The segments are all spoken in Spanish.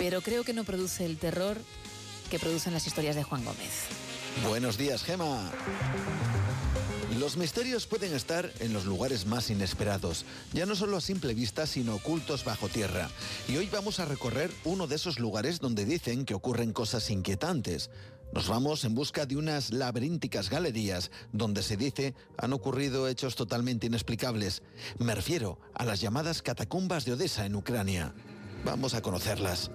pero creo que no produce el terror que producen las historias de Juan Gómez. Buenos días, Gema. Los misterios pueden estar en los lugares más inesperados, ya no solo a simple vista, sino ocultos bajo tierra. Y hoy vamos a recorrer uno de esos lugares donde dicen que ocurren cosas inquietantes. Nos vamos en busca de unas laberínticas galerías donde se dice han ocurrido hechos totalmente inexplicables. Me refiero a las llamadas catacumbas de Odessa en Ucrania. Vamos a conocerlas.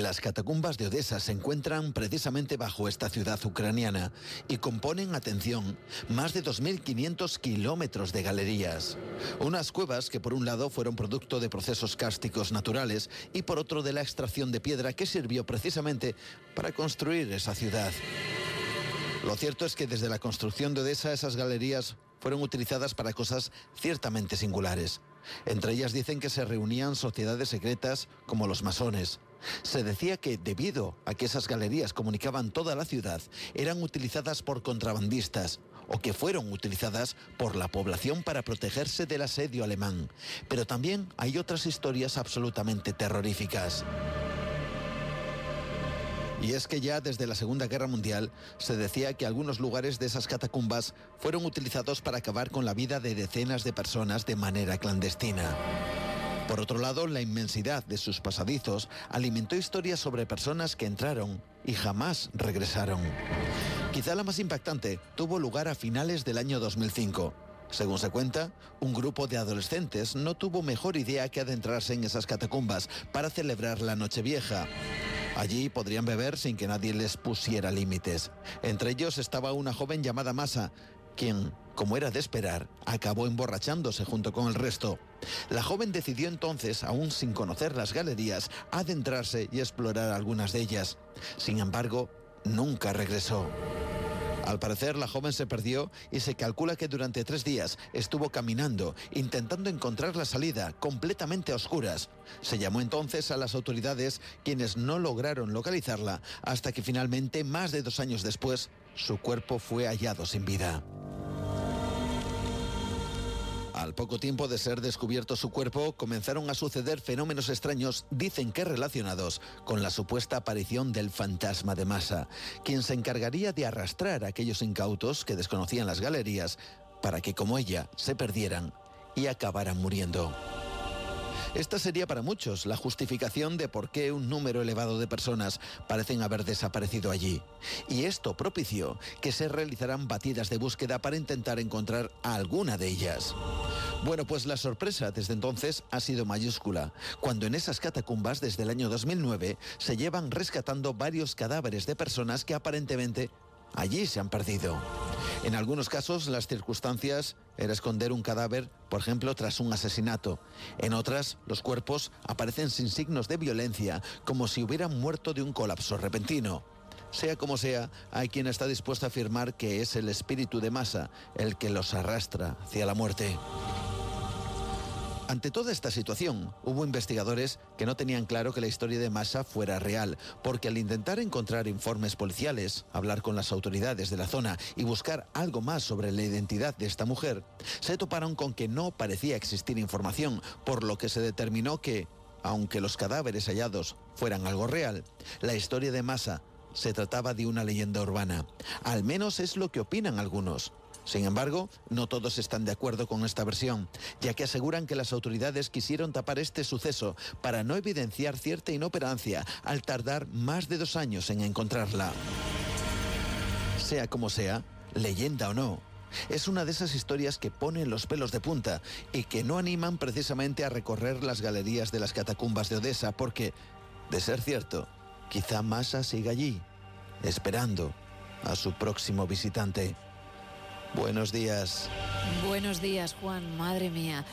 Las catacumbas de Odessa se encuentran precisamente bajo esta ciudad ucraniana y componen, atención, más de 2.500 kilómetros de galerías. Unas cuevas que por un lado fueron producto de procesos cársticos naturales y por otro de la extracción de piedra que sirvió precisamente para construir esa ciudad. Lo cierto es que desde la construcción de Odessa esas galerías fueron utilizadas para cosas ciertamente singulares. Entre ellas dicen que se reunían sociedades secretas como los masones. Se decía que debido a que esas galerías comunicaban toda la ciudad, eran utilizadas por contrabandistas o que fueron utilizadas por la población para protegerse del asedio alemán. Pero también hay otras historias absolutamente terroríficas. Y es que ya desde la Segunda Guerra Mundial se decía que algunos lugares de esas catacumbas fueron utilizados para acabar con la vida de decenas de personas de manera clandestina. Por otro lado, la inmensidad de sus pasadizos alimentó historias sobre personas que entraron y jamás regresaron. Quizá la más impactante tuvo lugar a finales del año 2005. Según se cuenta, un grupo de adolescentes no tuvo mejor idea que adentrarse en esas catacumbas para celebrar la Nochevieja. Allí podrían beber sin que nadie les pusiera límites. Entre ellos estaba una joven llamada Masa, quien, como era de esperar, acabó emborrachándose junto con el resto. La joven decidió entonces, aún sin conocer las galerías, adentrarse y explorar algunas de ellas. Sin embargo, nunca regresó. Al parecer, la joven se perdió y se calcula que durante tres días estuvo caminando, intentando encontrar la salida, completamente a oscuras. Se llamó entonces a las autoridades, quienes no lograron localizarla, hasta que finalmente, más de dos años después, su cuerpo fue hallado sin vida. Al poco tiempo de ser descubierto su cuerpo, comenzaron a suceder fenómenos extraños, dicen que relacionados con la supuesta aparición del fantasma de masa, quien se encargaría de arrastrar a aquellos incautos que desconocían las galerías para que, como ella, se perdieran y acabaran muriendo. Esta sería para muchos la justificación de por qué un número elevado de personas parecen haber desaparecido allí. Y esto propició que se realizaran batidas de búsqueda para intentar encontrar a alguna de ellas. Bueno, pues la sorpresa desde entonces ha sido mayúscula, cuando en esas catacumbas desde el año 2009 se llevan rescatando varios cadáveres de personas que aparentemente allí se han perdido. En algunos casos las circunstancias era esconder un cadáver, por ejemplo, tras un asesinato. En otras, los cuerpos aparecen sin signos de violencia, como si hubieran muerto de un colapso repentino. Sea como sea, hay quien está dispuesto a afirmar que es el espíritu de masa el que los arrastra hacia la muerte. Ante toda esta situación, hubo investigadores que no tenían claro que la historia de Massa fuera real, porque al intentar encontrar informes policiales, hablar con las autoridades de la zona y buscar algo más sobre la identidad de esta mujer, se toparon con que no parecía existir información, por lo que se determinó que, aunque los cadáveres hallados fueran algo real, la historia de Massa se trataba de una leyenda urbana. Al menos es lo que opinan algunos. Sin embargo, no todos están de acuerdo con esta versión, ya que aseguran que las autoridades quisieron tapar este suceso para no evidenciar cierta inoperancia al tardar más de dos años en encontrarla. Sea como sea, leyenda o no, es una de esas historias que ponen los pelos de punta y que no animan precisamente a recorrer las galerías de las catacumbas de Odessa porque, de ser cierto, quizá Massa siga allí, esperando a su próximo visitante. Buenos días. Buenos días, Juan, madre mía.